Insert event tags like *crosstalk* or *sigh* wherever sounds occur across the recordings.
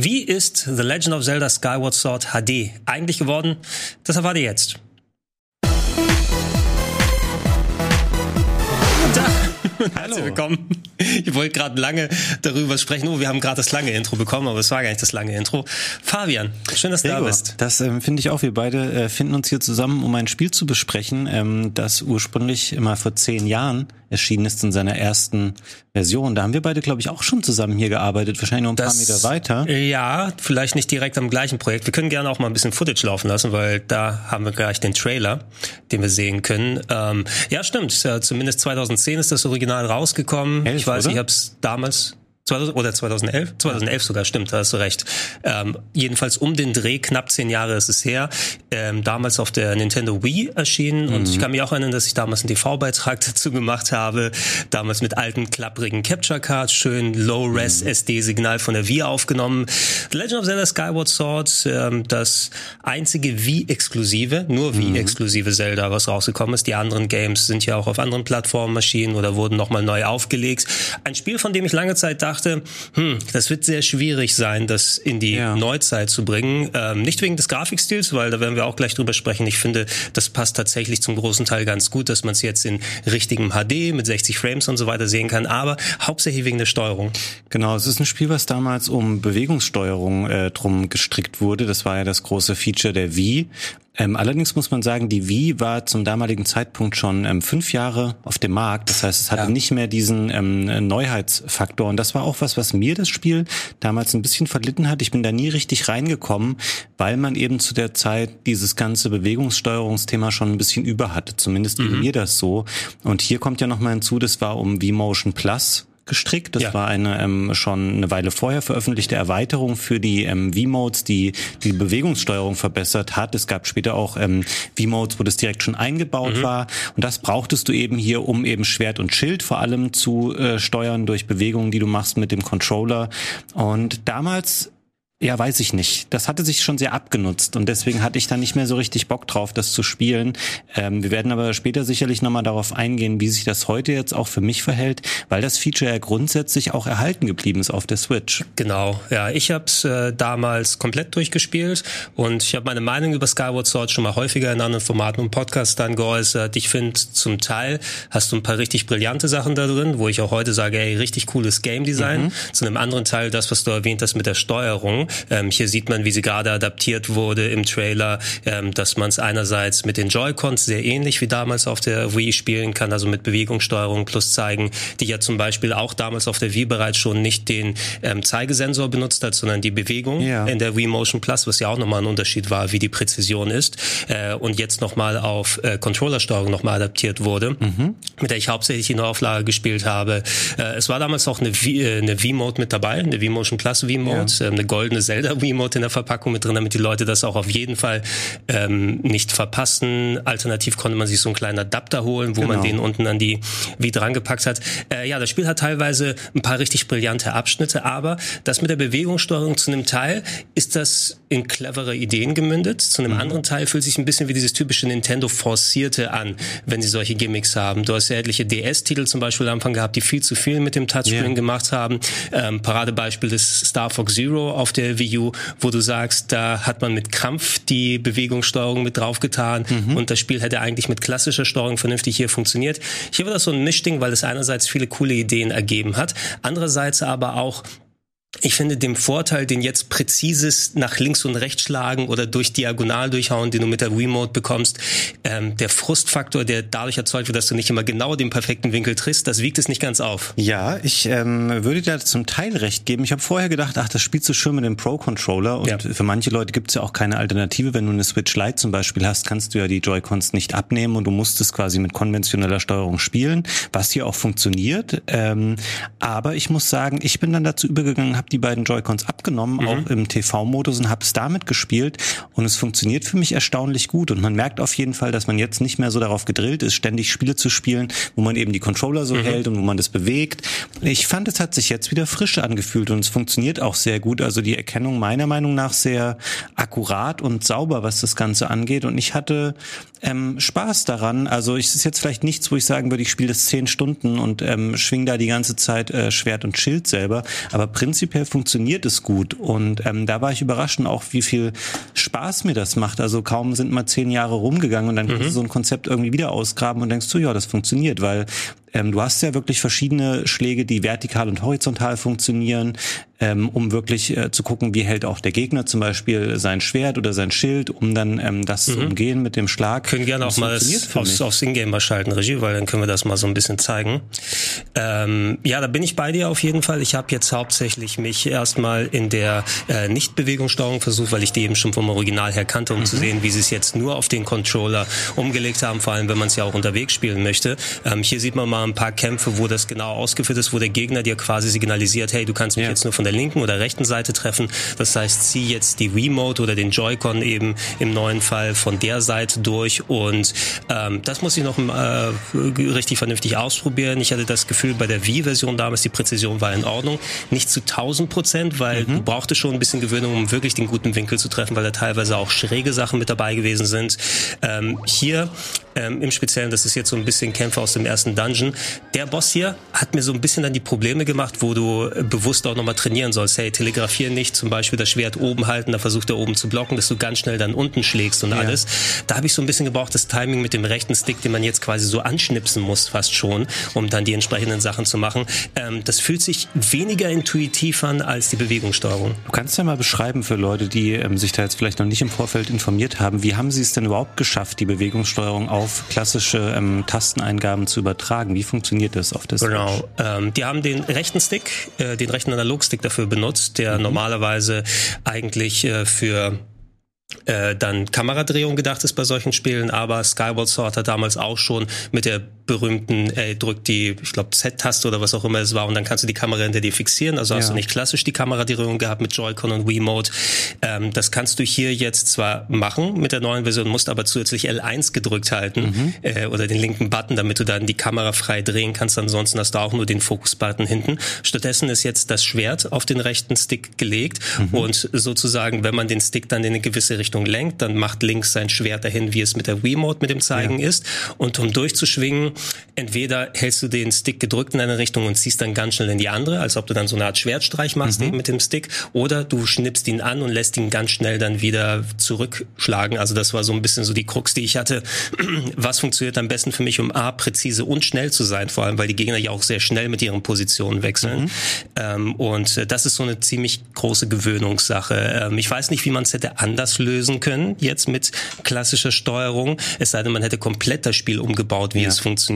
Wie ist The Legend of Zelda Skyward Sword HD eigentlich geworden? Das erfahrt ihr jetzt. Herzlich willkommen. Ich wollte gerade lange darüber sprechen. Oh, wir haben gerade das lange Intro bekommen, aber es war gar nicht das lange Intro. Fabian, schön, dass du Gregor, da bist. Das ähm, finde ich auch. Wir beide äh, finden uns hier zusammen, um ein Spiel zu besprechen, ähm, das ursprünglich immer vor zehn Jahren erschienen ist in seiner ersten Version. Da haben wir beide, glaube ich, auch schon zusammen hier gearbeitet, wahrscheinlich noch ein das, paar Meter weiter. Ja, vielleicht nicht direkt am gleichen Projekt. Wir können gerne auch mal ein bisschen Footage laufen lassen, weil da haben wir gleich den Trailer, den wir sehen können. Ähm, ja, stimmt. Ja, zumindest 2010 ist das Original rausgekommen. Elf, ich weiß, oder? ich habe es damals oder 2011? 2011 sogar, stimmt, da hast du recht. Ähm, jedenfalls um den Dreh, knapp zehn Jahre ist es her, ähm, damals auf der Nintendo Wii erschienen mhm. und ich kann mich auch erinnern, dass ich damals einen TV-Beitrag *laughs* dazu gemacht habe, damals mit alten, klapprigen Capture-Cards, schön Low-Res-SD-Signal mhm. von der Wii aufgenommen. The Legend of Zelda Skyward Sword, ähm, das einzige Wii-exklusive, nur mhm. Wii-exklusive Zelda, was rausgekommen ist. Die anderen Games sind ja auch auf anderen Plattformen erschienen oder wurden nochmal neu aufgelegt. Ein Spiel, von dem ich lange Zeit dachte, dachte, hm, das wird sehr schwierig sein, das in die ja. Neuzeit zu bringen. Ähm, nicht wegen des Grafikstils, weil da werden wir auch gleich drüber sprechen. Ich finde, das passt tatsächlich zum großen Teil ganz gut, dass man es jetzt in richtigem HD mit 60 Frames und so weiter sehen kann, aber hauptsächlich wegen der Steuerung. Genau, es ist ein Spiel, was damals um Bewegungssteuerung äh, drum gestrickt wurde. Das war ja das große Feature der Wii. Ähm, allerdings muss man sagen, die Wii war zum damaligen Zeitpunkt schon ähm, fünf Jahre auf dem Markt. Das heißt, es hatte ja. nicht mehr diesen ähm, Neuheitsfaktor. Und das war auch was, was mir das Spiel damals ein bisschen verlitten hat. Ich bin da nie richtig reingekommen, weil man eben zu der Zeit dieses ganze Bewegungssteuerungsthema schon ein bisschen über hatte. Zumindest mhm. mir das so. Und hier kommt ja nochmal hinzu, das war um V-Motion Plus gestrickt. Das ja. war eine ähm, schon eine Weile vorher veröffentlichte Erweiterung für die ähm, V-Modes, die die Bewegungssteuerung verbessert hat. Es gab später auch ähm, V-Modes, wo das direkt schon eingebaut mhm. war. Und das brauchtest du eben hier, um eben Schwert und Schild vor allem zu äh, steuern durch Bewegungen, die du machst mit dem Controller. Und damals ja, weiß ich nicht. Das hatte sich schon sehr abgenutzt und deswegen hatte ich da nicht mehr so richtig Bock drauf, das zu spielen. Ähm, wir werden aber später sicherlich nochmal darauf eingehen, wie sich das heute jetzt auch für mich verhält, weil das Feature ja grundsätzlich auch erhalten geblieben ist auf der Switch. Genau, ja, ich habe es äh, damals komplett durchgespielt und ich habe meine Meinung über Skyward Sword schon mal häufiger in anderen Formaten und Podcasts dann geäußert. Ich finde, zum Teil hast du ein paar richtig brillante Sachen da drin, wo ich auch heute sage, ey, richtig cooles Game Design. Mhm. Zu einem anderen Teil das, was du erwähnt hast mit der Steuerung ähm, hier sieht man, wie sie gerade adaptiert wurde im Trailer, ähm, dass man es einerseits mit den Joy-Cons sehr ähnlich wie damals auf der Wii spielen kann, also mit Bewegungssteuerung plus zeigen, die ja zum Beispiel auch damals auf der Wii bereits schon nicht den ähm, Zeigesensor benutzt hat, sondern die Bewegung ja. in der Wii Motion Plus, was ja auch nochmal ein Unterschied war, wie die Präzision ist äh, und jetzt nochmal auf äh, Controllersteuerung nochmal adaptiert wurde, mhm. mit der ich hauptsächlich in der Auflage gespielt habe. Äh, es war damals auch eine äh, Wii-Mode mit dabei, eine Wii Motion Plus Wii-Mode, ja. äh, eine goldene Zelda Remote in der Verpackung mit drin, damit die Leute das auch auf jeden Fall ähm, nicht verpassen. Alternativ konnte man sich so einen kleinen Adapter holen, wo genau. man den unten an die wie dran gepackt hat. Äh, ja, das Spiel hat teilweise ein paar richtig brillante Abschnitte, aber das mit der Bewegungssteuerung zu einem Teil ist das in clevere Ideen gemündet. Zu einem mhm. anderen Teil fühlt sich ein bisschen wie dieses typische Nintendo forcierte an, wenn sie solche Gimmicks haben. Du hast ja etliche DS-Titel zum Beispiel am Anfang gehabt, die viel zu viel mit dem Touchscreen yeah. gemacht haben. Ähm, Paradebeispiel ist Star Fox Zero auf der Wii U, wo du sagst, da hat man mit Krampf die Bewegungssteuerung mit draufgetan mhm. und das Spiel hätte eigentlich mit klassischer Steuerung vernünftig hier funktioniert. Hier war das so ein Mischding, weil es einerseits viele coole Ideen ergeben hat, andererseits aber auch ich finde dem Vorteil, den jetzt präzises nach links und rechts schlagen oder durch diagonal durchhauen, den du mit der Remote bekommst, ähm, der Frustfaktor, der dadurch erzeugt wird, dass du nicht immer genau den perfekten Winkel triffst, das wiegt es nicht ganz auf. Ja, ich ähm, würde dir zum Teil recht geben. Ich habe vorher gedacht, ach, das spielst du schön mit dem Pro-Controller und ja. für manche Leute gibt es ja auch keine Alternative. Wenn du eine Switch Lite zum Beispiel hast, kannst du ja die Joy-Cons nicht abnehmen und du musst es quasi mit konventioneller Steuerung spielen, was hier auch funktioniert. Ähm, aber ich muss sagen, ich bin dann dazu übergegangen, habe die beiden Joy-Cons abgenommen, mhm. auch im TV-Modus und habe es damit gespielt und es funktioniert für mich erstaunlich gut und man merkt auf jeden Fall, dass man jetzt nicht mehr so darauf gedrillt ist, ständig Spiele zu spielen, wo man eben die Controller so mhm. hält und wo man das bewegt. Ich fand, es hat sich jetzt wieder frisch angefühlt und es funktioniert auch sehr gut. Also die Erkennung meiner Meinung nach sehr akkurat und sauber, was das Ganze angeht und ich hatte ähm, Spaß daran. Also es ist jetzt vielleicht nichts, wo ich sagen würde, ich spiele das zehn Stunden und ähm, schwing da die ganze Zeit äh, Schwert und Schild selber, aber prinzipiell prinzipiell funktioniert es gut. Und ähm, da war ich überrascht und auch, wie viel Spaß mir das macht. Also kaum sind mal zehn Jahre rumgegangen und dann mhm. kannst du so ein Konzept irgendwie wieder ausgraben und denkst so, ja, das funktioniert, weil ähm, du hast ja wirklich verschiedene Schläge, die vertikal und horizontal funktionieren, ähm, um wirklich äh, zu gucken, wie hält auch der Gegner zum Beispiel sein Schwert oder sein Schild, um dann ähm, das mhm. zu umgehen mit dem Schlag. Können gerne auch mal aufs, aufs Ingame mal schalten, Regie, weil dann können wir das mal so ein bisschen zeigen. Ähm, ja, da bin ich bei dir auf jeden Fall. Ich habe jetzt hauptsächlich mich erstmal in der äh, Nicht-Bewegungssteuerung versucht, weil ich die eben schon vom Original her kannte, um mhm. zu sehen, wie sie es jetzt nur auf den Controller umgelegt haben, vor allem wenn man es ja auch unterwegs spielen möchte. Ähm, hier sieht man mal ein paar Kämpfe, wo das genau ausgeführt ist, wo der Gegner dir quasi signalisiert, hey, du kannst mich ja. jetzt nur von der linken oder rechten Seite treffen. Das heißt, zieh jetzt die Remote oder den Joy-Con eben im neuen Fall von der Seite durch und ähm, das muss ich noch äh, richtig vernünftig ausprobieren. Ich hatte das Gefühl, bei der Wii-Version damals, die Präzision war in Ordnung. Nicht zu 1000 Prozent, weil mhm. du brauchtest schon ein bisschen Gewöhnung, um wirklich den guten Winkel zu treffen, weil da teilweise auch schräge Sachen mit dabei gewesen sind. Ähm, hier ähm, im Speziellen, das ist jetzt so ein bisschen Kämpfe aus dem ersten Dungeon. Der Boss hier hat mir so ein bisschen dann die Probleme gemacht, wo du bewusst auch nochmal trainieren sollst. Hey, telegrafieren nicht, zum Beispiel das Schwert oben halten, da versucht er oben zu blocken, dass du ganz schnell dann unten schlägst und ja. alles. Da habe ich so ein bisschen gebraucht, das Timing mit dem rechten Stick, den man jetzt quasi so anschnipsen muss, fast schon, um dann die entsprechenden Sachen zu machen. Ähm, das fühlt sich weniger intuitiv an als die Bewegungssteuerung. Du kannst ja mal beschreiben für Leute, die ähm, sich da jetzt vielleicht noch nicht im Vorfeld informiert haben, wie haben sie es denn überhaupt geschafft, die Bewegungssteuerung auf auf klassische ähm, Tasteneingaben zu übertragen. Wie funktioniert das auf der Switch? Genau. Ähm, die haben den rechten Stick, äh, den rechten Analogstick dafür benutzt, der mhm. normalerweise eigentlich äh, für äh, dann Kameradrehung gedacht ist bei solchen Spielen, aber Skyward Sword hat damals auch schon mit der berühmten, ey, drück die, ich glaube, Z-Taste oder was auch immer es war und dann kannst du die Kamera hinter dir fixieren. Also ja. hast du nicht klassisch die Kameradrehung gehabt mit Joy-Con und Wiimote. Ähm, das kannst du hier jetzt zwar machen mit der neuen Version, musst aber zusätzlich L1 gedrückt halten mhm. äh, oder den linken Button, damit du dann die Kamera frei drehen kannst. Ansonsten hast du auch nur den Fokus-Button hinten. Stattdessen ist jetzt das Schwert auf den rechten Stick gelegt mhm. und sozusagen, wenn man den Stick dann in eine gewisse Richtung lenkt, dann macht links sein Schwert dahin, wie es mit der Wiimote mit dem Zeigen ja. ist. Und um durchzuschwingen, entweder hältst du den Stick gedrückt in eine Richtung und ziehst dann ganz schnell in die andere, als ob du dann so eine Art Schwertstreich machst mhm. eben mit dem Stick, oder du schnippst ihn an und lässt ihn ganz schnell dann wieder zurückschlagen. Also das war so ein bisschen so die Krux, die ich hatte. *clears throat* Was funktioniert am besten für mich, um A, präzise und schnell zu sein, vor allem, weil die Gegner ja auch sehr schnell mit ihren Positionen wechseln. Mhm. Ähm, und äh, das ist so eine ziemlich große Gewöhnungssache. Ähm, ich weiß nicht, wie man es hätte anders lösen können, jetzt mit klassischer Steuerung, es sei denn, man hätte komplett das Spiel umgebaut, wie ja. es funktioniert.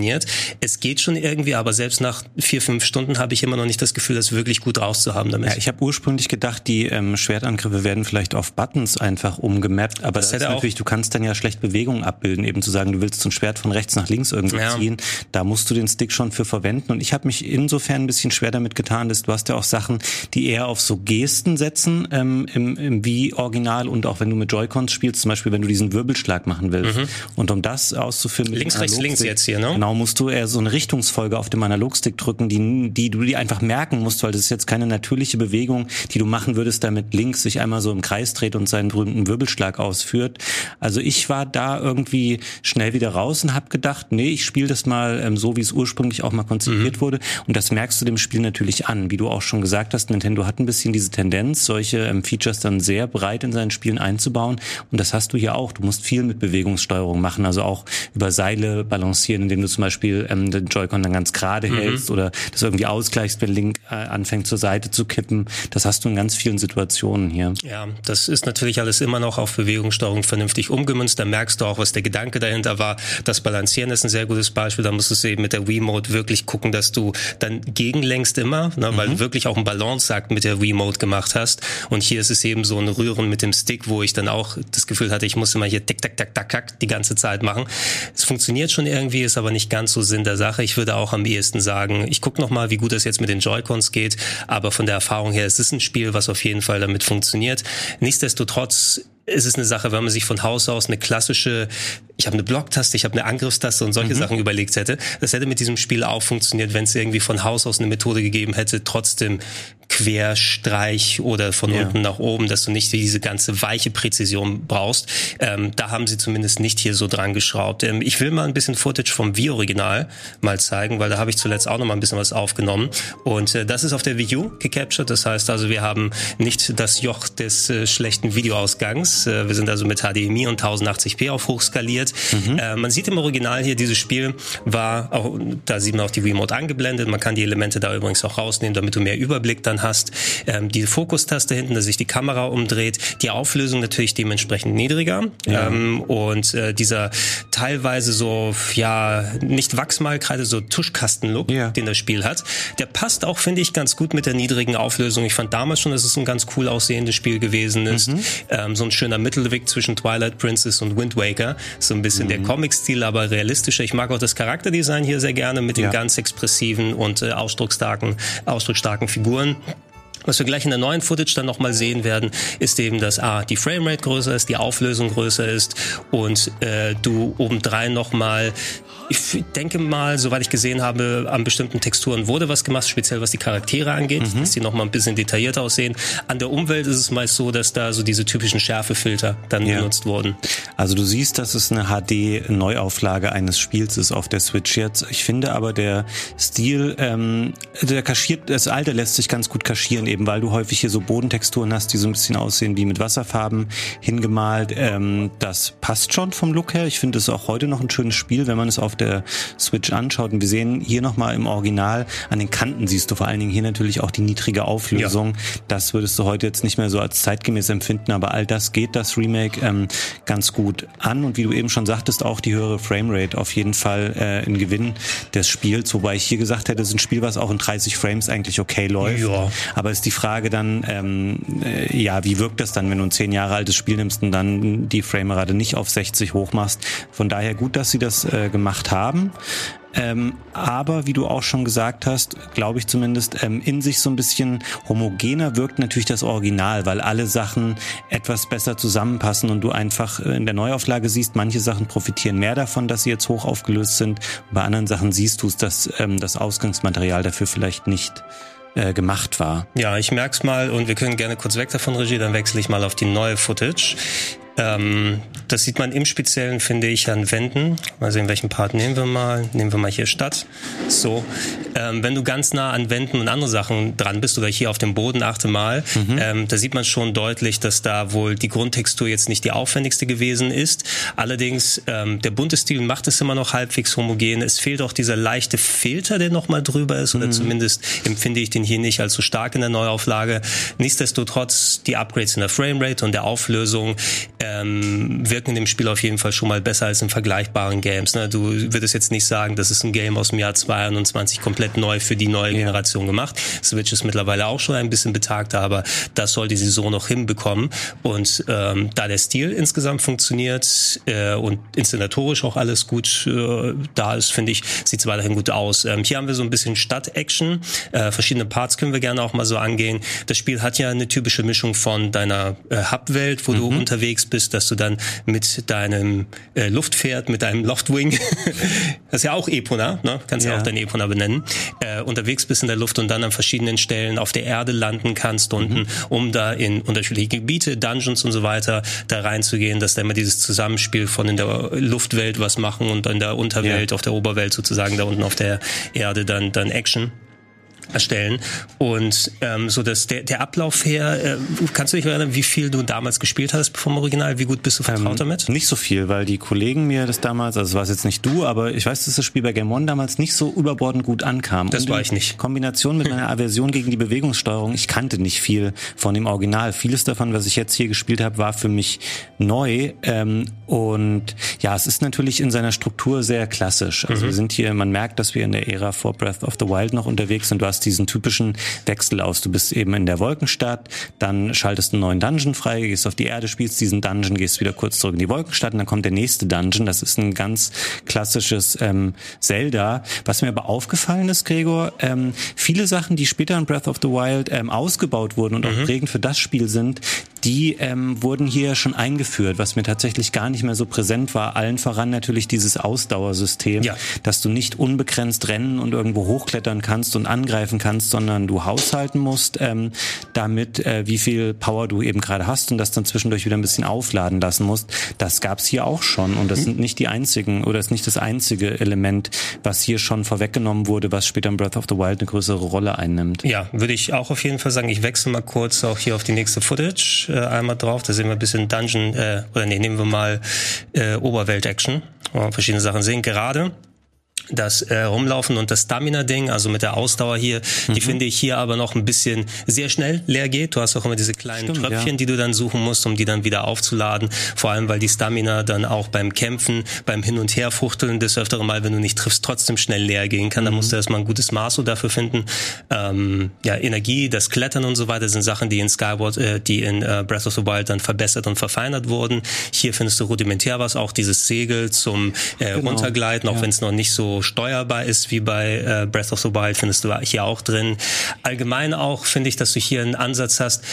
Es geht schon irgendwie, aber selbst nach vier, fünf Stunden habe ich immer noch nicht das Gefühl, das wirklich gut rauszuhaben damit. Ja, ich habe ursprünglich gedacht, die ähm, Schwertangriffe werden vielleicht auf Buttons einfach umgemappt, aber das, das ist natürlich, du kannst dann ja schlecht Bewegungen abbilden, eben zu sagen, du willst so ein Schwert von rechts nach links irgendwie ja. ziehen, da musst du den Stick schon für verwenden und ich habe mich insofern ein bisschen schwer damit getan, dass du hast ja auch Sachen, die eher auf so Gesten setzen ähm, im, im Wii-Original und auch wenn du mit Joy-Cons spielst, zum Beispiel, wenn du diesen Wirbelschlag machen willst. Mhm. Und um das auszuführen, links, rechts, links jetzt hier, ne? Genau, musst du eher so eine Richtungsfolge auf dem Analogstick drücken, die, die du dir einfach merken musst, weil das ist jetzt keine natürliche Bewegung, die du machen würdest, damit links sich einmal so im Kreis dreht und seinen berühmten Wirbelschlag ausführt. Also ich war da irgendwie schnell wieder raus und habe gedacht, nee, ich spiele das mal ähm, so, wie es ursprünglich auch mal konzipiert mhm. wurde. Und das merkst du dem Spiel natürlich an. Wie du auch schon gesagt hast, Nintendo hat ein bisschen diese Tendenz, solche ähm, Features dann sehr breit in seinen Spielen einzubauen. Und das hast du hier auch. Du musst viel mit Bewegungssteuerung machen, also auch über Seile balancieren, indem du zum Beispiel ähm, den Joy-Con dann ganz gerade mhm. hältst oder das irgendwie ausgleichst, wenn Link äh, anfängt zur Seite zu kippen. Das hast du in ganz vielen Situationen hier. Ja, das ist natürlich alles immer noch auf Bewegungssteuerung vernünftig umgemünzt. Da merkst du auch, was der Gedanke dahinter war. Das Balancieren ist ein sehr gutes Beispiel. Da musstest du eben mit der Wii-Mode wirklich gucken, dass du dann gegenlenkst immer, ne, weil mhm. du wirklich auch einen Balanceakt mit der Wii-Mode gemacht hast. Und hier ist es eben so ein Rühren mit dem Stick, wo ich dann auch das Gefühl hatte, ich muss immer hier tick, tack, tack, tack, tack die ganze Zeit machen. Es funktioniert schon irgendwie, ist aber nicht ganz so Sinn der Sache. Ich würde auch am ehesten sagen, ich gucke noch mal, wie gut das jetzt mit den Joy-Cons geht, aber von der Erfahrung her, es ist ein Spiel, was auf jeden Fall damit funktioniert. Nichtsdestotrotz ist es eine Sache, wenn man sich von Haus aus eine klassische ich habe eine Blocktaste, ich habe eine Angriffstaste und solche mhm. Sachen überlegt hätte. Das hätte mit diesem Spiel auch funktioniert, wenn es irgendwie von Haus aus eine Methode gegeben hätte, trotzdem Querstreich oder von ja. unten nach oben, dass du nicht diese ganze weiche Präzision brauchst. Ähm, da haben sie zumindest nicht hier so dran geschraubt. Ähm, ich will mal ein bisschen Footage vom Wii-Original mal zeigen, weil da habe ich zuletzt auch noch mal ein bisschen was aufgenommen. Und äh, das ist auf der Wii U gecaptured. Das heißt also, wir haben nicht das Joch des äh, schlechten Videoausgangs. Äh, wir sind also mit HDMI und 1080p auf hoch skaliert. Mhm. Äh, man sieht im Original hier, dieses Spiel war auch, da sieht man auch die Remote angeblendet. Man kann die Elemente da übrigens auch rausnehmen, damit du mehr Überblick dann hast. Ähm, die Fokustaste hinten, dass sich die Kamera umdreht. Die Auflösung natürlich dementsprechend niedriger. Ja. Ähm, und äh, dieser teilweise so, ja, nicht Wachsmalkreide, so Tuschkasten-Look, ja. den das Spiel hat, der passt auch, finde ich, ganz gut mit der niedrigen Auflösung. Ich fand damals schon, dass es ein ganz cool aussehendes Spiel gewesen ist. Mhm. Ähm, so ein schöner Mittelweg zwischen Twilight Princess und Wind Waker. So ein bisschen mhm. der Comic-Stil, aber realistischer. Ich mag auch das Charakterdesign hier sehr gerne mit den ja. ganz expressiven und äh, ausdrucksstarken, ausdrucksstarken Figuren. Was wir gleich in der neuen Footage dann nochmal sehen werden, ist eben, dass A, die Framerate größer ist, die Auflösung größer ist und äh, du obendrein nochmal ich denke mal, soweit ich gesehen habe, an bestimmten Texturen wurde was gemacht, speziell was die Charaktere angeht, mhm. dass die noch mal ein bisschen detaillierter aussehen. An der Umwelt ist es meist so, dass da so diese typischen Schärfefilter dann ja. benutzt wurden. Also du siehst, dass es eine HD-Neuauflage eines Spiels ist auf der Switch jetzt. Ich finde aber der Stil, ähm, der kaschiert, das Alte lässt sich ganz gut kaschieren, eben weil du häufig hier so Bodentexturen hast, die so ein bisschen aussehen wie mit Wasserfarben hingemalt. Ähm, das passt schon vom Look her. Ich finde es auch heute noch ein schönes Spiel, wenn man es auf der Switch anschaut. Und wir sehen hier nochmal im Original, an den Kanten siehst du vor allen Dingen hier natürlich auch die niedrige Auflösung. Ja. Das würdest du heute jetzt nicht mehr so als zeitgemäß empfinden, aber all das geht das Remake ähm, ganz gut an. Und wie du eben schon sagtest, auch die höhere Framerate auf jeden Fall äh, ein Gewinn des Spiels. Wobei ich hier gesagt hätte, es ist ein Spiel, was auch in 30 Frames eigentlich okay läuft. Ja. Aber ist die Frage dann, ähm, äh, ja, wie wirkt das dann, wenn du ein zehn Jahre altes Spiel nimmst und dann die Framerate nicht auf 60 hochmachst? Von daher gut, dass sie das äh, gemacht haben. Ähm, aber wie du auch schon gesagt hast, glaube ich zumindest, ähm, in sich so ein bisschen homogener wirkt natürlich das Original, weil alle Sachen etwas besser zusammenpassen und du einfach in der Neuauflage siehst, manche Sachen profitieren mehr davon, dass sie jetzt hoch aufgelöst sind. Bei anderen Sachen siehst du es, dass ähm, das Ausgangsmaterial dafür vielleicht nicht äh, gemacht war. Ja, ich merk's mal und wir können gerne kurz weg davon, Regie, dann wechsle ich mal auf die neue Footage. Ähm, das sieht man im Speziellen, finde ich, an Wänden. Mal sehen, welchen Part nehmen wir mal. Nehmen wir mal hier Stadt. So, ähm, wenn du ganz nah an Wänden und andere Sachen dran bist oder hier auf dem Boden, achte mal, mhm. ähm, da sieht man schon deutlich, dass da wohl die Grundtextur jetzt nicht die aufwendigste gewesen ist. Allerdings, ähm, der bunte Stil macht es immer noch halbwegs homogen. Es fehlt auch dieser leichte Filter, der nochmal drüber ist, oder mhm. zumindest empfinde ich den hier nicht als so stark in der Neuauflage. Nichtsdestotrotz, die Upgrades in der Framerate und der Auflösung ähm, wirken in dem Spiel auf jeden Fall schon mal besser als in vergleichbaren Games. Ne? Du würdest jetzt nicht sagen, das ist ein Game aus dem Jahr 22 komplett neu für die neue Generation gemacht. Switch ist mittlerweile auch schon ein bisschen betagter, aber das sollte sie so noch hinbekommen. Und ähm, da der Stil insgesamt funktioniert äh, und inszenatorisch auch alles gut äh, da ist, finde ich, sieht es weiterhin gut aus. Ähm, hier haben wir so ein bisschen Stadt-Action. Äh, verschiedene Parts können wir gerne auch mal so angehen. Das Spiel hat ja eine typische Mischung von deiner äh, Hub-Welt, wo mhm. du unterwegs bist, dass du dann mit deinem äh, Luftpferd, mit deinem Loftwing, *laughs* das ist ja auch Epona, ne? kannst ja, ja auch dein Epona benennen, äh, unterwegs bist in der Luft und dann an verschiedenen Stellen auf der Erde landen kannst unten, mhm. um da in unterschiedliche Gebiete, Dungeons und so weiter da reinzugehen, dass da immer dieses Zusammenspiel von in der Luftwelt was machen und in der Unterwelt, ja. auf der Oberwelt sozusagen da unten auf der Erde dann dann Action erstellen. Und ähm, so dass der, der Ablauf her, äh, kannst du dich erinnern, wie viel du damals gespielt hast vom Original? Wie gut bist du vertraut ähm, damit? Nicht so viel, weil die Kollegen mir das damals, also war es jetzt nicht du, aber ich weiß, dass das Spiel bei Game One damals nicht so überbordend gut ankam. Das Und war ich nicht. Kombination mit meiner Aversion gegen die Bewegungssteuerung, ich kannte nicht viel von dem Original. Vieles davon, was ich jetzt hier gespielt habe, war für mich neu. Ähm, und ja, es ist natürlich in seiner Struktur sehr klassisch. Also mhm. wir sind hier, man merkt, dass wir in der Ära vor Breath of the Wild noch unterwegs sind. Du hast diesen typischen Wechsel aus. Du bist eben in der Wolkenstadt, dann schaltest einen neuen Dungeon frei, gehst auf die Erde, spielst diesen Dungeon, gehst wieder kurz zurück in die Wolkenstadt und dann kommt der nächste Dungeon. Das ist ein ganz klassisches ähm, Zelda. Was mir aber aufgefallen ist, Gregor, ähm, viele Sachen, die später in Breath of the Wild ähm, ausgebaut wurden und mhm. auch prägend für das Spiel sind, die ähm, wurden hier schon eingeführt, was mir tatsächlich gar nicht mehr so präsent war. Allen voran natürlich dieses Ausdauersystem, ja. dass du nicht unbegrenzt rennen und irgendwo hochklettern kannst und angreifen kannst, sondern du haushalten musst, ähm, damit äh, wie viel Power du eben gerade hast und das dann zwischendurch wieder ein bisschen aufladen lassen musst. Das gab's hier auch schon und das mhm. sind nicht die einzigen oder ist nicht das einzige Element, was hier schon vorweggenommen wurde, was später in Breath of the Wild eine größere Rolle einnimmt. Ja, würde ich auch auf jeden Fall sagen. Ich wechsle mal kurz auch hier auf die nächste Footage äh, einmal drauf. Da sehen wir ein bisschen Dungeon, äh, oder nee, nehmen wir mal äh, Oberwelt-Action, verschiedene Sachen sehen. Gerade das äh, Rumlaufen und das Stamina-Ding, also mit der Ausdauer hier, mhm. die finde ich hier aber noch ein bisschen sehr schnell leer geht. Du hast auch immer diese kleinen Stimmt, Tröpfchen, ja. die du dann suchen musst, um die dann wieder aufzuladen. Vor allem, weil die Stamina dann auch beim Kämpfen, beim Hin- und Herfuchteln des öfteren Mal, wenn du nicht triffst, trotzdem schnell leer gehen kann. Mhm. Da musst du erstmal ein gutes Maß dafür finden. Ähm, ja, Energie, das Klettern und so weiter sind Sachen, die in Skyward, äh, die in äh, Breath of the Wild dann verbessert und verfeinert wurden. Hier findest du rudimentär was, auch dieses Segel zum äh, genau. Runtergleiten, auch ja. wenn es noch nicht so steuerbar ist wie bei äh, Breath of the Wild, findest du hier auch drin. Allgemein auch finde ich, dass du hier einen Ansatz hast,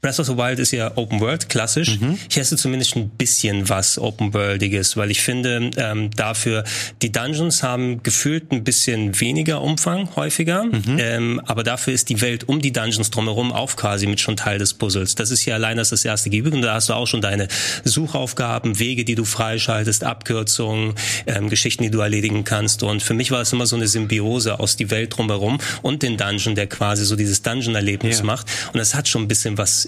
Breath of the Wild ist ja Open World, klassisch. Mhm. Hast du zumindest ein bisschen was Open Worldiges, weil ich finde, ähm, dafür, die Dungeons haben gefühlt ein bisschen weniger Umfang, häufiger, mhm. ähm, aber dafür ist die Welt um die Dungeons drumherum auch quasi mit schon Teil des Puzzles. Das ist ja allein das, das erste Gebiet und da hast du auch schon deine Suchaufgaben, Wege, die du freischaltest, Abkürzungen, ähm, Geschichten, die du erledigen kannst und für mich war es immer so eine Symbiose aus die Welt drumherum und den Dungeon, der quasi so dieses Dungeon-Erlebnis ja. macht und das hat schon ein bisschen was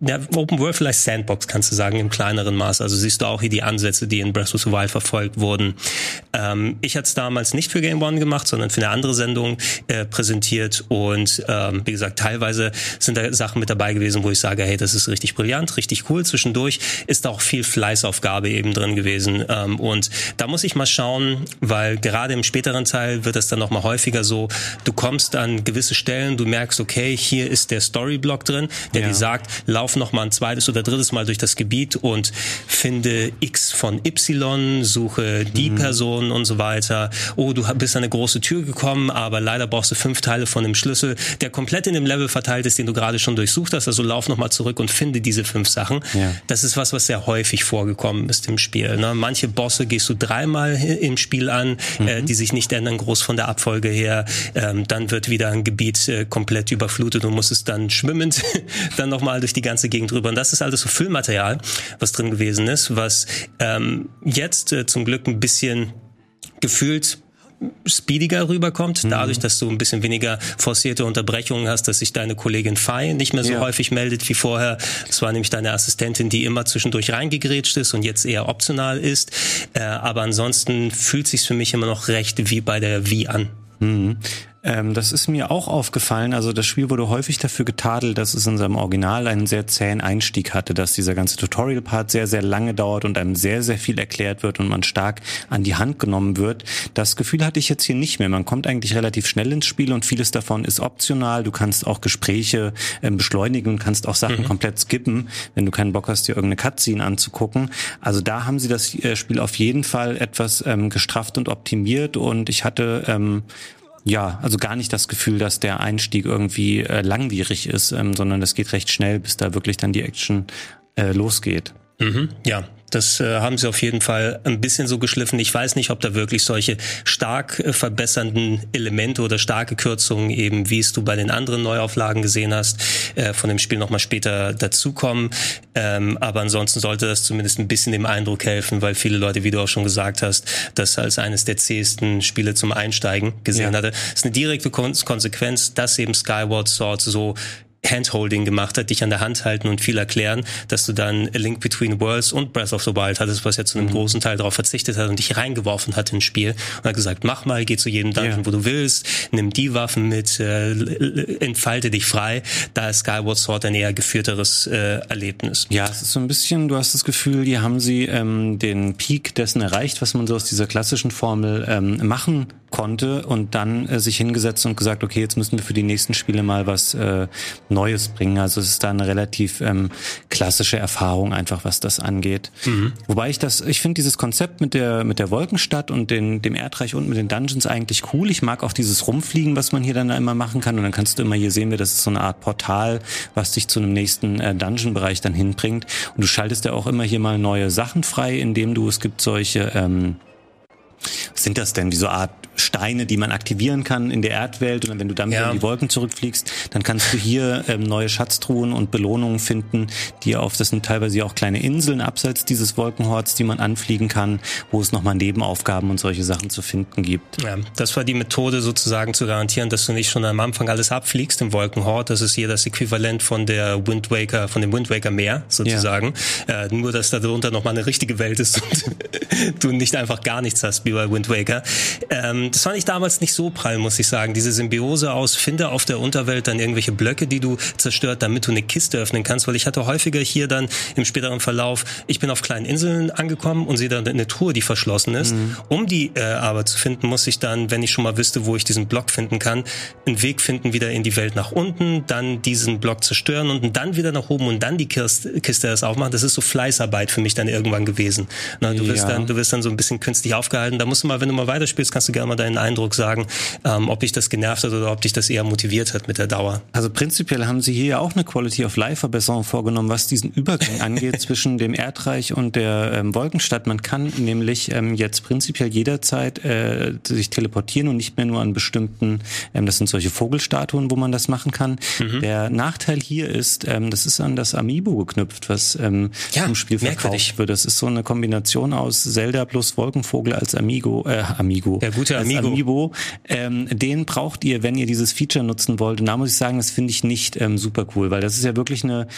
ja, Open World vielleicht Sandbox kannst du sagen im kleineren Maß. Also siehst du auch hier die Ansätze, die in Breath of the Wild verfolgt wurden. Ähm, ich hatte es damals nicht für Game One gemacht, sondern für eine andere Sendung äh, präsentiert und ähm, wie gesagt, teilweise sind da Sachen mit dabei gewesen, wo ich sage, hey, das ist richtig brillant, richtig cool. Zwischendurch ist da auch viel Fleißaufgabe eben drin gewesen ähm, und da muss ich mal schauen, weil gerade im späteren Teil wird es dann noch mal häufiger so, du kommst an gewisse Stellen, du merkst, okay, hier ist der Storyblock drin, der ja. dir sagt, lauf noch mal ein zweites oder drittes Mal durch das Gebiet und finde X von Y, suche die mhm. Person und so weiter. Oh, du bist an eine große Tür gekommen, aber leider brauchst du fünf Teile von dem Schlüssel, der komplett in dem Level verteilt ist, den du gerade schon durchsucht hast. Also lauf noch mal zurück und finde diese fünf Sachen. Ja. Das ist was, was sehr häufig vorgekommen ist im Spiel. Ne? Manche Bosse gehst du dreimal im Spiel an, äh, mhm. äh, die sich nicht ändern, groß von der Abfolge her. Ähm, dann wird wieder ein Gebiet äh, komplett überflutet und musst es dann schwimmend *laughs* dann nochmal durch die ganze Gegend rüber. Und das ist alles so Füllmaterial, was drin gewesen ist, was ähm, jetzt äh, zum Glück ein bisschen gefühlt speediger rüberkommt, mhm. dadurch, dass du ein bisschen weniger forcierte Unterbrechungen hast, dass sich deine Kollegin Fei nicht mehr so ja. häufig meldet wie vorher. Das war nämlich deine Assistentin, die immer zwischendurch reingegrätscht ist und jetzt eher optional ist. Äh, aber ansonsten fühlt sich's für mich immer noch recht wie bei der Wii an. Mhm. Ähm, das ist mir auch aufgefallen. Also das Spiel wurde häufig dafür getadelt, dass es in seinem Original einen sehr zähen Einstieg hatte, dass dieser ganze Tutorial-Part sehr, sehr lange dauert und einem sehr, sehr viel erklärt wird und man stark an die Hand genommen wird. Das Gefühl hatte ich jetzt hier nicht mehr. Man kommt eigentlich relativ schnell ins Spiel und vieles davon ist optional. Du kannst auch Gespräche ähm, beschleunigen und kannst auch Sachen mhm. komplett skippen, wenn du keinen Bock hast, dir irgendeine Cutscene anzugucken. Also da haben sie das äh, Spiel auf jeden Fall etwas ähm, gestrafft und optimiert und ich hatte ähm, ja, also gar nicht das Gefühl, dass der Einstieg irgendwie äh, langwierig ist, ähm, sondern es geht recht schnell, bis da wirklich dann die Action äh, losgeht. Mhm, ja, das äh, haben sie auf jeden Fall ein bisschen so geschliffen. Ich weiß nicht, ob da wirklich solche stark äh, verbessernden Elemente oder starke Kürzungen eben, wie es du bei den anderen Neuauflagen gesehen hast, äh, von dem Spiel nochmal später dazukommen. Ähm, aber ansonsten sollte das zumindest ein bisschen dem Eindruck helfen, weil viele Leute, wie du auch schon gesagt hast, das als eines der zähesten Spiele zum Einsteigen gesehen ja. hatte. Das ist eine direkte Konsequenz, dass eben Skyward Sword so Handholding gemacht hat, dich an der Hand halten und viel erklären, dass du dann A Link Between Worlds und Breath of the Wild hattest, was ja zu einem mhm. großen Teil darauf verzichtet hat und dich reingeworfen hat ins Spiel und hat gesagt, mach mal, geh zu jedem Dungeon, yeah. wo du willst, nimm die Waffen mit, äh, entfalte dich frei. Da ist Skyward Sword ein eher geführteres äh, Erlebnis. Ja, es ist so ein bisschen, du hast das Gefühl, hier haben sie ähm, den Peak dessen erreicht, was man so aus dieser klassischen Formel ähm, machen konnte und dann äh, sich hingesetzt und gesagt, okay, jetzt müssen wir für die nächsten Spiele mal was äh, Neues bringen. Also es ist da eine relativ ähm, klassische Erfahrung einfach, was das angeht. Mhm. Wobei ich das, ich finde dieses Konzept mit der mit der Wolkenstadt und den, dem Erdreich und mit den Dungeons eigentlich cool. Ich mag auch dieses Rumfliegen, was man hier dann immer machen kann und dann kannst du immer hier sehen wir, das ist so eine Art Portal, was dich zu einem nächsten äh, Dungeon-Bereich dann hinbringt und du schaltest ja auch immer hier mal neue Sachen frei, indem du es gibt solche ähm, was sind das denn? Wie so Art Steine, die man aktivieren kann in der Erdwelt und wenn du damit ja. in die Wolken zurückfliegst, dann kannst du hier ähm, neue Schatztruhen und Belohnungen finden, die auf, das sind teilweise auch kleine Inseln abseits dieses Wolkenhorts, die man anfliegen kann, wo es nochmal Nebenaufgaben und solche Sachen zu finden gibt. Ja, das war die Methode sozusagen zu garantieren, dass du nicht schon am Anfang alles abfliegst im Wolkenhort. Das ist hier das Äquivalent von der Wind Waker, von dem Wind Waker Meer sozusagen. Ja. Äh, nur, dass da drunter nochmal eine richtige Welt ist und *laughs* du nicht einfach gar nichts hast wie bei Wind Waker. Ähm, das fand ich damals nicht so prall, muss ich sagen. Diese Symbiose aus, finde auf der Unterwelt dann irgendwelche Blöcke, die du zerstört, damit du eine Kiste öffnen kannst, weil ich hatte häufiger hier dann im späteren Verlauf, ich bin auf kleinen Inseln angekommen und sehe dann eine Truhe, die verschlossen ist. Mhm. Um die äh, aber zu finden, muss ich dann, wenn ich schon mal wüsste, wo ich diesen Block finden kann, einen Weg finden wieder in die Welt nach unten, dann diesen Block zerstören und dann wieder nach oben und dann die Kiste, Kiste erst aufmachen. Das ist so Fleißarbeit für mich dann irgendwann gewesen. Na, du wirst ja. dann, du wirst dann so ein bisschen künstlich aufgehalten. Da musst du mal, wenn du mal weiterspielst, kannst du gerne mal deinen Eindruck sagen, ähm, ob dich das genervt hat oder ob dich das eher motiviert hat mit der Dauer. Also prinzipiell haben Sie hier ja auch eine Quality of Life Verbesserung vorgenommen, was diesen Übergang *laughs* angeht zwischen dem Erdreich und der ähm, Wolkenstadt. Man kann nämlich ähm, jetzt prinzipiell jederzeit äh, sich teleportieren und nicht mehr nur an bestimmten, ähm, das sind solche Vogelstatuen, wo man das machen kann. Mhm. Der Nachteil hier ist, ähm, das ist an das Amiibo geknüpft, was ähm, ja, im Spiel verkauft merkwürdig. wird. Das ist so eine Kombination aus Zelda plus Wolkenvogel als Amigo, äh, Amigo. Der gute Amigo. Amiibo. Ähm, den braucht ihr, wenn ihr dieses Feature nutzen wollt. Und da muss ich sagen, das finde ich nicht ähm, super cool, weil das ist ja wirklich eine,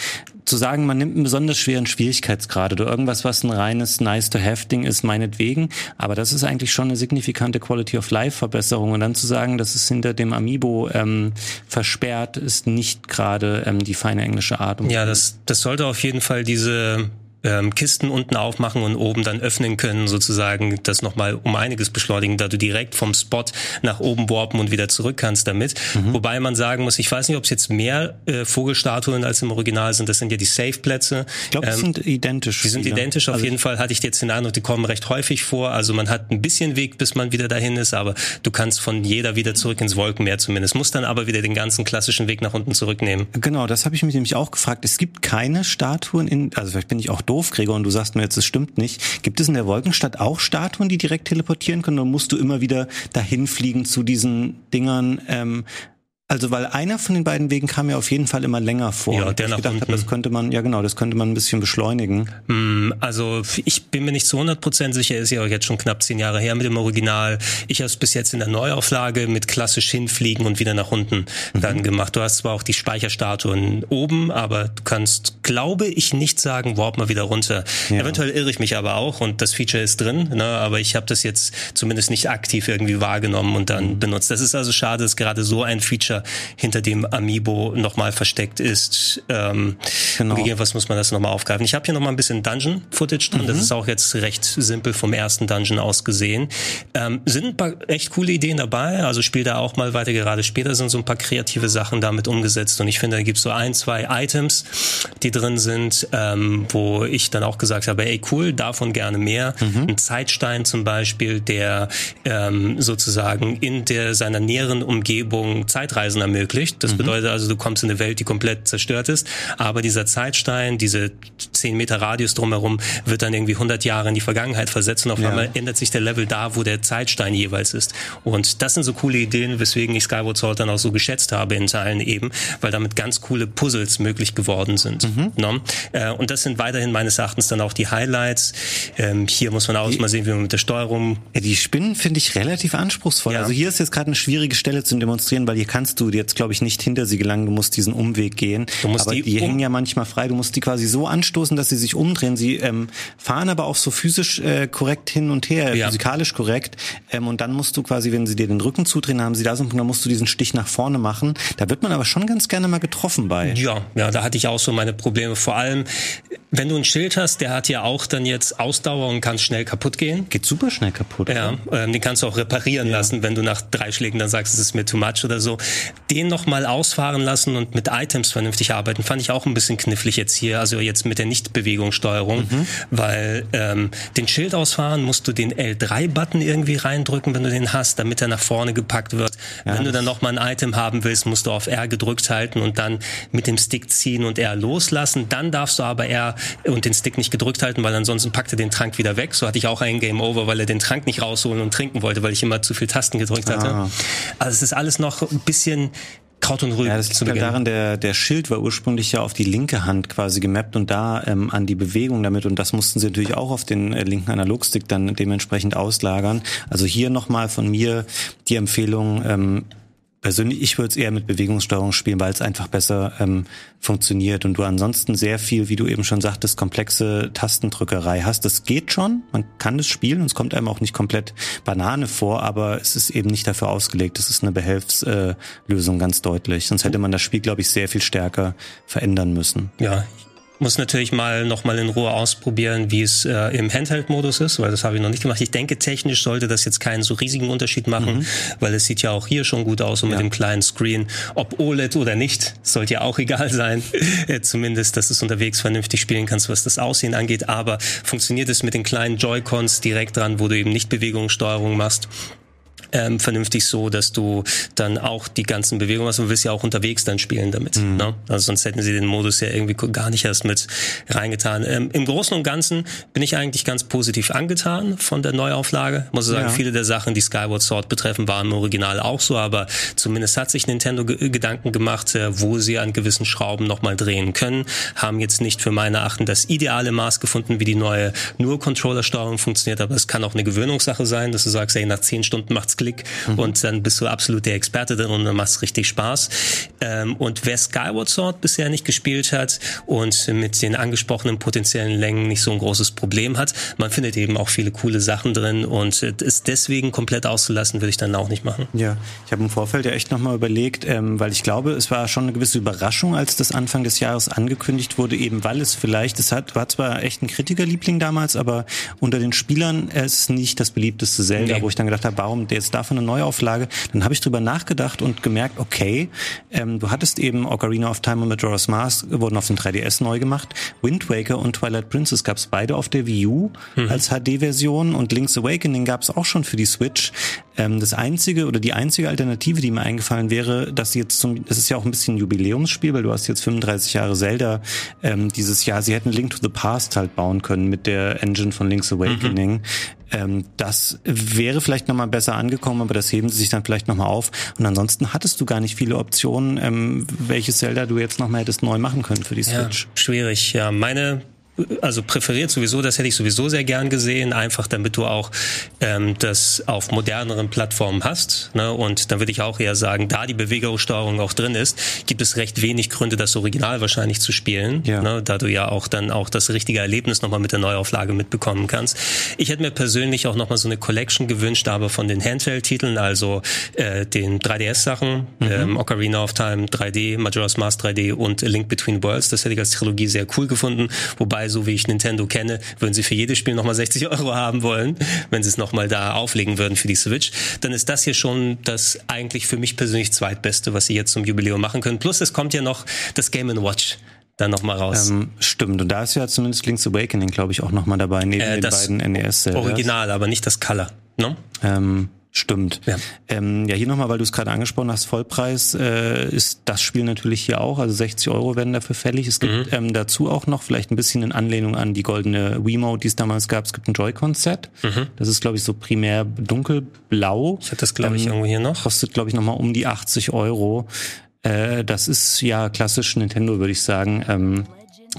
zu sagen, man nimmt einen besonders schweren Schwierigkeitsgrad oder irgendwas, was ein reines Nice-to-Have-Ding ist, meinetwegen. Aber das ist eigentlich schon eine signifikante Quality-of-Life-Verbesserung. Und dann zu sagen, das ist hinter dem Amiibo ähm, versperrt, ist nicht gerade ähm, die feine englische Art. Ja, das, das sollte auf jeden Fall diese ähm, Kisten unten aufmachen und oben dann öffnen können, sozusagen das nochmal um einiges beschleunigen, da du direkt vom Spot nach oben warpen und wieder zurück kannst damit. Mhm. Wobei man sagen muss, ich weiß nicht, ob es jetzt mehr äh, Vogelstatuen als im Original sind. Das sind ja die Safe-Plätze. Ich glaube, ähm, die sind identisch. Die sind wieder. identisch. Auf also jeden Fall hatte ich jetzt den Eindruck, die kommen recht häufig vor. Also man hat ein bisschen Weg, bis man wieder dahin ist, aber du kannst von jeder wieder zurück ins Wolkenmeer zumindest. Muss dann aber wieder den ganzen klassischen Weg nach unten zurücknehmen. Genau, das habe ich mich nämlich auch gefragt. Es gibt keine Statuen in, also vielleicht bin ich auch doof, Gregor, und du sagst mir jetzt, es stimmt nicht. Gibt es in der Wolkenstadt auch Statuen, die direkt teleportieren können, oder musst du immer wieder dahin fliegen zu diesen Dingern? Ähm, also weil einer von den beiden Wegen kam mir auf jeden Fall immer länger vor. Ja, der ich nach gedacht unten. Hab, das könnte man, ja genau, das könnte man ein bisschen beschleunigen. Hm, also ich bin mir nicht zu 100% sicher, ist ja auch jetzt schon knapp zehn Jahre her mit dem Original. Ich habe es bis jetzt in der Neuauflage mit klassisch hinfliegen und wieder nach unten mhm. dann gemacht. Du hast zwar auch die Speicherstatuen oben, aber du kannst, glaube ich, nicht sagen, warp mal wieder runter. Ja. Eventuell irre ich mich aber auch und das Feature ist drin, ne, aber ich habe das jetzt zumindest nicht aktiv irgendwie wahrgenommen und dann mhm. benutzt. Das ist also schade, dass gerade so ein Feature hinter dem Amiibo nochmal versteckt ist. Ähm, genau. Was muss man das nochmal aufgreifen? Ich habe hier nochmal ein bisschen Dungeon-Footage drin. Mhm. Das ist auch jetzt recht simpel vom ersten Dungeon aus gesehen. Ähm, sind ein paar echt coole Ideen dabei. Also spiel da auch mal weiter. Gerade später sind so ein paar kreative Sachen damit umgesetzt. Und ich finde, da gibt es so ein, zwei Items, die drin sind, ähm, wo ich dann auch gesagt habe, ey cool, davon gerne mehr. Mhm. Ein Zeitstein zum Beispiel, der ähm, sozusagen in der seiner näheren Umgebung Zeitreisen Zeitreisen ermöglicht. Das mhm. bedeutet also, du kommst in eine Welt, die komplett zerstört ist, aber dieser Zeitstein, diese 10 Meter Radius drumherum, wird dann irgendwie 100 Jahre in die Vergangenheit versetzt und auf ja. einmal ändert sich der Level da, wo der Zeitstein jeweils ist. Und das sind so coole Ideen, weswegen ich Skyward Sword dann auch so geschätzt habe in Teilen eben, weil damit ganz coole Puzzles möglich geworden sind. Mhm. No? Äh, und das sind weiterhin meines Erachtens dann auch die Highlights. Ähm, hier muss man auch die, mal sehen, wie man mit der Steuerung... Die Spinnen finde ich relativ anspruchsvoll. Ja. Also hier ist jetzt gerade eine schwierige Stelle zum Demonstrieren, weil hier kannst du jetzt, glaube ich, nicht hinter sie gelangen. Du musst diesen Umweg gehen. Du musst aber die, die um hängen ja manchmal frei. Du musst die quasi so anstoßen, dass sie sich umdrehen. Sie ähm, fahren aber auch so physisch äh, korrekt hin und her, ja. physikalisch korrekt. Ähm, und dann musst du quasi, wenn sie dir den Rücken zudrehen, haben sie da so einen Punkt, dann musst du diesen Stich nach vorne machen. Da wird man aber schon ganz gerne mal getroffen bei. Ja, ja, da hatte ich auch so meine Probleme. Vor allem Wenn du ein Schild hast, der hat ja auch dann jetzt Ausdauer und kann schnell kaputt gehen. Geht super schnell kaputt. Ja, ähm, den kannst du auch reparieren ja. lassen, wenn du nach drei Schlägen dann sagst, es ist mir too much oder so. Den nochmal ausfahren lassen und mit Items vernünftig arbeiten, fand ich auch ein bisschen knifflig jetzt hier, also jetzt mit der Nichtbewegungssteuerung, mhm. weil ähm, den Schild ausfahren musst du den L3-Button irgendwie reindrücken, wenn du den hast, damit er nach vorne gepackt wird. Ja, wenn du dann nochmal ein Item haben willst, musst du auf R gedrückt halten und dann mit dem Stick ziehen und R loslassen. Dann darfst du aber R und den Stick nicht gedrückt halten, weil ansonsten packt er den Trank wieder weg. So hatte ich auch einen Game Over, weil er den Trank nicht rausholen und trinken wollte, weil ich immer zu viel Tasten gedrückt hatte. Ah. Also es ist alles noch ein bisschen Kraut und Rüben. Ja, das liegt halt daran, der, der Schild war ursprünglich ja auf die linke Hand quasi gemappt und da ähm, an die Bewegung damit und das mussten sie natürlich auch auf den äh, linken Analogstick dann dementsprechend auslagern. Also hier nochmal von mir die Empfehlung, ähm, persönlich, ich würde es eher mit Bewegungssteuerung spielen, weil es einfach besser ähm, funktioniert und du ansonsten sehr viel, wie du eben schon sagtest, komplexe Tastendrückerei hast. Das geht schon, man kann das spielen und es kommt einem auch nicht komplett Banane vor, aber es ist eben nicht dafür ausgelegt. Das ist eine Behelfslösung ganz deutlich. Sonst hätte man das Spiel, glaube ich, sehr viel stärker verändern müssen. Ja, muss natürlich mal noch mal in Ruhe ausprobieren, wie es äh, im Handheld-Modus ist, weil das habe ich noch nicht gemacht. Ich denke, technisch sollte das jetzt keinen so riesigen Unterschied machen, mhm. weil es sieht ja auch hier schon gut aus und ja. mit dem kleinen Screen, ob OLED oder nicht, sollte ja auch *laughs* egal sein. äh, zumindest, dass du es unterwegs vernünftig spielen kannst, was das Aussehen angeht. Aber funktioniert es mit den kleinen Joy-Cons direkt dran, wo du eben nicht Bewegungssteuerung machst? Ähm, vernünftig so, dass du dann auch die ganzen Bewegungen hast. Du willst ja auch unterwegs dann spielen damit. Mhm. Ne? Also sonst hätten sie den Modus ja irgendwie gar nicht erst mit reingetan. Ähm, Im Großen und Ganzen bin ich eigentlich ganz positiv angetan von der Neuauflage. Muss ich sagen, ja. viele der Sachen, die Skyward Sword betreffen, waren im Original auch so, aber zumindest hat sich Nintendo Gedanken gemacht, äh, wo sie an gewissen Schrauben nochmal drehen können. Haben jetzt nicht für meine Achten das ideale Maß gefunden, wie die neue nur Controller-Steuerung funktioniert, aber es kann auch eine Gewöhnungssache sein, dass du sagst, ey, nach zehn Stunden macht's Klick mhm. und dann bist du absolut der Experte drin und dann macht richtig Spaß. Ähm, und wer Skyward Sword bisher nicht gespielt hat und mit den angesprochenen potenziellen Längen nicht so ein großes Problem hat, man findet eben auch viele coole Sachen drin und es deswegen komplett auszulassen, würde ich dann auch nicht machen. Ja, ich habe im Vorfeld ja echt nochmal überlegt, ähm, weil ich glaube, es war schon eine gewisse Überraschung, als das Anfang des Jahres angekündigt wurde, eben weil es vielleicht, es hat, war zwar echt ein Kritikerliebling damals, aber unter den Spielern ist es nicht das beliebteste Zelda, nee. wo ich dann gedacht habe, warum der jetzt davon eine Neuauflage. Dann habe ich drüber nachgedacht und gemerkt, okay, ähm, du hattest eben Ocarina of Time und Majora's Mask wurden auf dem 3DS neu gemacht. Wind Waker und Twilight Princess gab es beide auf der Wii U mhm. als HD-Version und Link's Awakening gab es auch schon für die Switch. Ähm, das einzige oder die einzige Alternative, die mir eingefallen wäre, dass sie jetzt zum, das ist ja auch ein bisschen ein Jubiläumsspiel, weil du hast jetzt 35 Jahre Zelda ähm, dieses Jahr. Sie hätten Link to the Past halt bauen können mit der Engine von Link's Awakening. Mhm. Ähm, das wäre vielleicht nochmal besser angekommen, aber das heben sie sich dann vielleicht nochmal auf. Und ansonsten hattest du gar nicht viele Optionen, ähm, welches Zelda du jetzt nochmal hättest neu machen können für die Switch. Ja, schwierig, ja. Meine also präferiert sowieso, das hätte ich sowieso sehr gern gesehen, einfach damit du auch ähm, das auf moderneren Plattformen hast. Ne? Und dann würde ich auch eher sagen, da die Bewegungssteuerung auch drin ist, gibt es recht wenig Gründe, das Original wahrscheinlich zu spielen, ja. ne? da du ja auch dann auch das richtige Erlebnis nochmal mit der Neuauflage mitbekommen kannst. Ich hätte mir persönlich auch nochmal so eine Collection gewünscht, aber von den Handheld-Titeln, also äh, den 3DS-Sachen, mhm. ähm, Ocarina of Time 3D, Majora's Mask 3D und A Link Between Worlds, das hätte ich als Trilogie sehr cool gefunden, wobei so wie ich Nintendo kenne, würden sie für jedes Spiel nochmal 60 Euro haben wollen, wenn sie es nochmal da auflegen würden für die Switch. Dann ist das hier schon das eigentlich für mich persönlich zweitbeste, was sie jetzt zum Jubiläum machen können. Plus es kommt ja noch das Game Watch dann nochmal raus. Ähm, stimmt. Und da ist ja zumindest Link's Awakening, glaube ich, auch nochmal dabei, neben äh, den beiden NES. -Sellers. Original, aber nicht das Color. No? Ähm, Stimmt. Ja, ähm, ja hier nochmal, weil du es gerade angesprochen hast, Vollpreis äh, ist das Spiel natürlich hier auch, also 60 Euro werden dafür fällig. Es gibt mhm. ähm, dazu auch noch vielleicht ein bisschen in Anlehnung an die goldene Wiimote, die es damals gab. Es gibt ein Joy-Con-Set. Mhm. Das ist, glaube ich, so primär dunkelblau. Ich hatte das, glaube ich, ähm, irgendwo hier noch. Kostet, glaube ich, nochmal um die 80 Euro. Äh, das ist ja klassisch Nintendo, würde ich sagen. Ähm,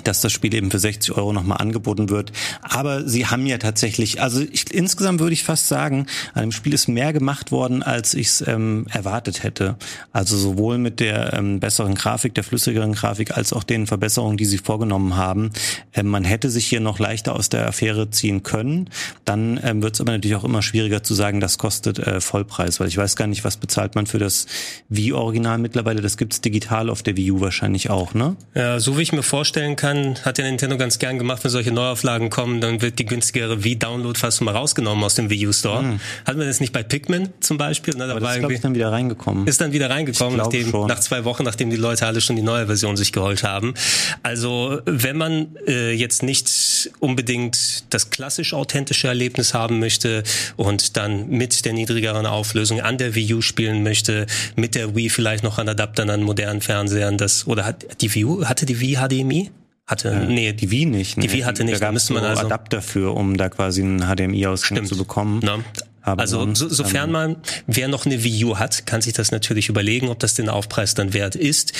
dass das Spiel eben für 60 Euro nochmal angeboten wird. Aber sie haben ja tatsächlich, also ich, insgesamt würde ich fast sagen, an dem Spiel ist mehr gemacht worden, als ich es ähm, erwartet hätte. Also sowohl mit der ähm, besseren Grafik, der flüssigeren Grafik, als auch den Verbesserungen, die sie vorgenommen haben. Ähm, man hätte sich hier noch leichter aus der Affäre ziehen können. Dann ähm, wird es aber natürlich auch immer schwieriger zu sagen, das kostet äh, Vollpreis, weil ich weiß gar nicht, was bezahlt man für das Wii-Original mittlerweile. Das gibt's digital auf der Wii U wahrscheinlich auch, ne? Ja, so wie ich mir vorstellen kann, hat der Nintendo ganz gern gemacht, wenn solche Neuauflagen kommen, dann wird die günstigere Wii-Download fast mal rausgenommen aus dem Wii U Store. Hm. Hatten wir das nicht bei Pikmin zum Beispiel? Ne? Da aber das ist, ich, dann wieder reingekommen. Ist dann wieder reingekommen, nachdem, nach zwei Wochen, nachdem die Leute alle schon die neue Version sich geholt haben. Also wenn man äh, jetzt nicht unbedingt das klassisch authentische Erlebnis haben möchte und dann mit der niedrigeren Auflösung an der Wii U spielen möchte, mit der Wii vielleicht noch an Adaptern an modernen Fernsehern, das oder hat die Wii U, hatte die Wii HDMI? Hatte, ja, nee, die Wii nicht. Die Wii hatte nicht. Da, da müsste man also Adapter für, um da quasi einen HDMI-Ausgang zu bekommen. Na, aber also so, sofern ähm, man, wer noch eine Wii U hat, kann sich das natürlich überlegen, ob das den Aufpreis dann wert ist.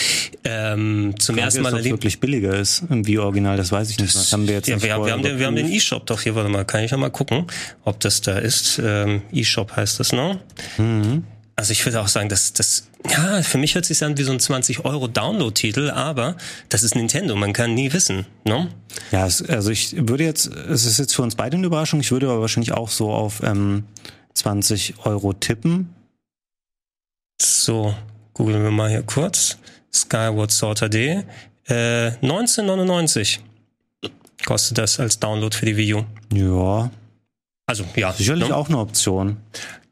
Ähm, zum Frage ersten Mal erlebt wirklich billiger ist im Wii Original, das weiß ich nicht. Was haben wir jetzt? Ja, wir, wir, haben den, wir haben den E-Shop doch hier. Warte mal, kann ich ja mal gucken, ob das da ist. Ähm, E-Shop heißt das, ne? Mhm. Also ich würde auch sagen, dass das ja für mich hört sich an wie so ein 20 Euro Download-Titel, aber das ist Nintendo, man kann nie wissen, ne? Ja, also ich würde jetzt, es ist jetzt für uns beide eine Überraschung. Ich würde aber wahrscheinlich auch so auf ähm, 20 Euro tippen. So, googeln wir mal hier kurz. Skyward Sword HD. Äh, 1999 kostet das als Download für die Wii U. Ja. Also ja. Sicherlich ne? auch eine Option.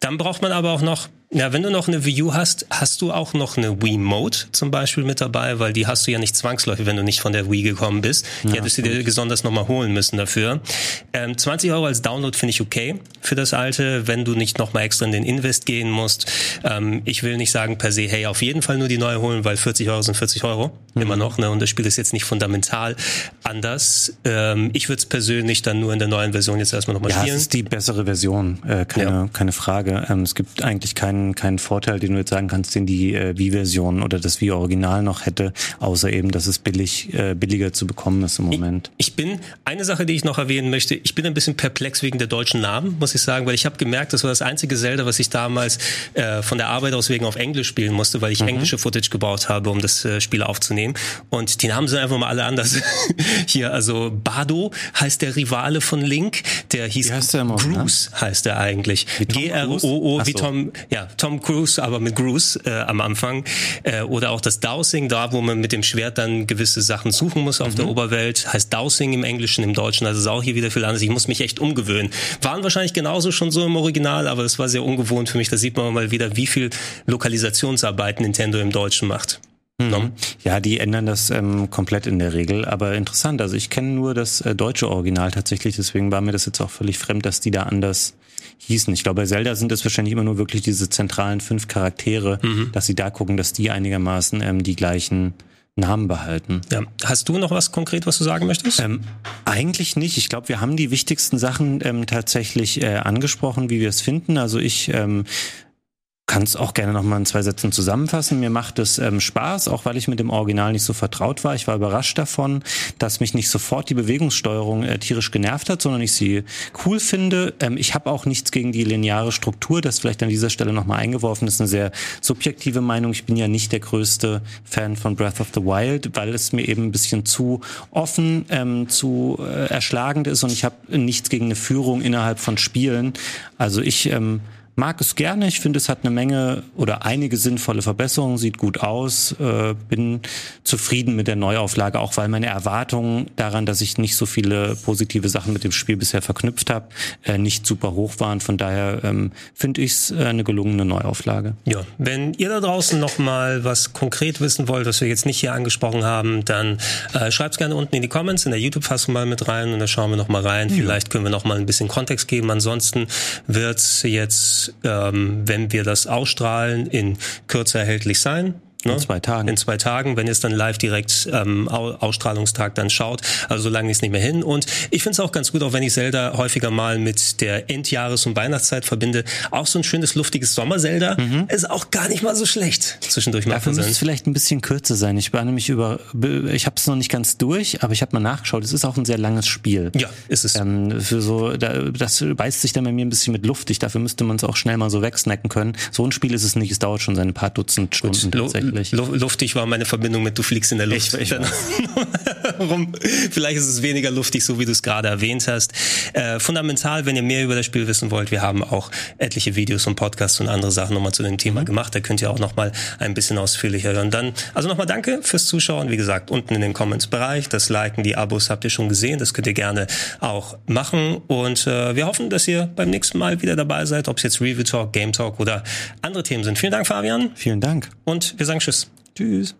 Dann braucht man aber auch noch ja, wenn du noch eine Wii U hast, hast du auch noch eine Wii Mode zum Beispiel mit dabei, weil die hast du ja nicht zwangsläufig, wenn du nicht von der Wii gekommen bist. Die ja, hättest du dir besonders nochmal holen müssen dafür. Ähm, 20 Euro als Download finde ich okay für das alte, wenn du nicht nochmal extra in den Invest gehen musst. Ähm, ich will nicht sagen per se, hey, auf jeden Fall nur die neue holen, weil 40 Euro sind 40 Euro. Mhm. Immer noch, ne? Und das Spiel ist jetzt nicht fundamental anders. Ähm, ich würde es persönlich dann nur in der neuen Version jetzt erstmal nochmal ja, spielen. Ja, es ist die bessere Version, äh, keine, ja. keine Frage. Ähm, es gibt eigentlich keinen keinen keinen Vorteil, den du jetzt sagen kannst, den die äh, Wii-Version oder das Wii-Original noch hätte, außer eben, dass es billig äh, billiger zu bekommen ist im Moment. Ich, ich bin eine Sache, die ich noch erwähnen möchte. Ich bin ein bisschen perplex wegen der deutschen Namen, muss ich sagen, weil ich habe gemerkt, das war das einzige Zelda, was ich damals äh, von der Arbeit aus wegen auf Englisch spielen musste, weil ich mhm. englische Footage gebaut habe, um das äh, Spiel aufzunehmen. Und die Namen sind einfach mal alle anders. *laughs* Hier, also Bado heißt der Rivale von Link, der hieß heißt der Bruce, ne? heißt er eigentlich. G-R-O-O, wie Tom, ja, Tom Cruise, aber mit Cruise äh, am Anfang. Äh, oder auch das Dowsing, da wo man mit dem Schwert dann gewisse Sachen suchen muss auf mhm. der Oberwelt. Heißt Dowsing im Englischen, im Deutschen. Also ist auch hier wieder viel anders. Ich muss mich echt umgewöhnen. Waren wahrscheinlich genauso schon so im Original, aber es war sehr ungewohnt für mich. Da sieht man mal wieder, wie viel Lokalisationsarbeit Nintendo im Deutschen macht. Mhm. Ja, die ändern das ähm, komplett in der Regel, aber interessant. Also ich kenne nur das äh, deutsche Original tatsächlich, deswegen war mir das jetzt auch völlig fremd, dass die da anders hießen. Ich glaube, bei Zelda sind es wahrscheinlich immer nur wirklich diese zentralen fünf Charaktere, mhm. dass sie da gucken, dass die einigermaßen ähm, die gleichen Namen behalten. Ja. Hast du noch was konkret, was du sagen möchtest? Ähm, eigentlich nicht. Ich glaube, wir haben die wichtigsten Sachen ähm, tatsächlich äh, angesprochen, wie wir es finden. Also ich ähm, kann es auch gerne nochmal in zwei Sätzen zusammenfassen. Mir macht es ähm, Spaß, auch weil ich mit dem Original nicht so vertraut war. Ich war überrascht davon, dass mich nicht sofort die Bewegungssteuerung äh, tierisch genervt hat, sondern ich sie cool finde. Ähm, ich habe auch nichts gegen die lineare Struktur, das vielleicht an dieser Stelle nochmal eingeworfen ist, eine sehr subjektive Meinung. Ich bin ja nicht der größte Fan von Breath of the Wild, weil es mir eben ein bisschen zu offen, ähm, zu äh, erschlagend ist und ich habe nichts gegen eine Führung innerhalb von Spielen. Also ich ähm, mag es gerne. Ich finde, es hat eine Menge oder einige sinnvolle Verbesserungen, sieht gut aus. Äh, bin zufrieden mit der Neuauflage, auch weil meine Erwartungen daran, dass ich nicht so viele positive Sachen mit dem Spiel bisher verknüpft habe, äh, nicht super hoch waren. Von daher ähm, finde ich es äh, eine gelungene Neuauflage. Ja, wenn ihr da draußen noch mal was konkret wissen wollt, was wir jetzt nicht hier angesprochen haben, dann äh, schreibt es gerne unten in die Comments in der YouTube-Fassung mal mit rein und da schauen wir noch mal rein. Ja. Vielleicht können wir noch mal ein bisschen Kontext geben. Ansonsten wird jetzt ähm, wenn wir das ausstrahlen, in Kürze erhältlich sein. Ne? In zwei Tagen. In zwei Tagen, wenn ihr es dann live direkt ähm, Ausstrahlungstag dann schaut. Also so lange ist nicht mehr hin. Und ich finde es auch ganz gut, auch wenn ich Zelda häufiger mal mit der Endjahres- und Weihnachtszeit verbinde. Auch so ein schönes, luftiges Sommer-Zelda mhm. ist auch gar nicht mal so schlecht zwischendurch mal Dafür müsste es vielleicht ein bisschen kürzer sein. Ich war nämlich über, ich habe es noch nicht ganz durch, aber ich habe mal nachgeschaut. Es ist auch ein sehr langes Spiel. Ja, ist es. Ähm, für so, da, das beißt sich dann bei mir ein bisschen mit luftig. Dafür müsste man es auch schnell mal so wegsnacken können. So ein Spiel ist es nicht. Es dauert schon seine paar Dutzend Stunden Gut, tatsächlich. Luftig war meine Verbindung mit du fliegst in der Luft. Ich, ich darum. *laughs* Vielleicht ist es weniger luftig, so wie du es gerade erwähnt hast. Äh, fundamental, wenn ihr mehr über das Spiel wissen wollt, wir haben auch etliche Videos und Podcasts und andere Sachen nochmal zu dem Thema mhm. gemacht. Da könnt ihr auch nochmal ein bisschen ausführlicher hören. Dann, also nochmal danke fürs Zuschauen. Wie gesagt, unten in den Comments-Bereich. Das Liken, die Abos habt ihr schon gesehen. Das könnt ihr gerne auch machen. Und äh, wir hoffen, dass ihr beim nächsten Mal wieder dabei seid, ob es jetzt Review Talk, Game Talk oder andere Themen sind. Vielen Dank, Fabian. Vielen Dank. Und wir sagen anxious. Tschüss.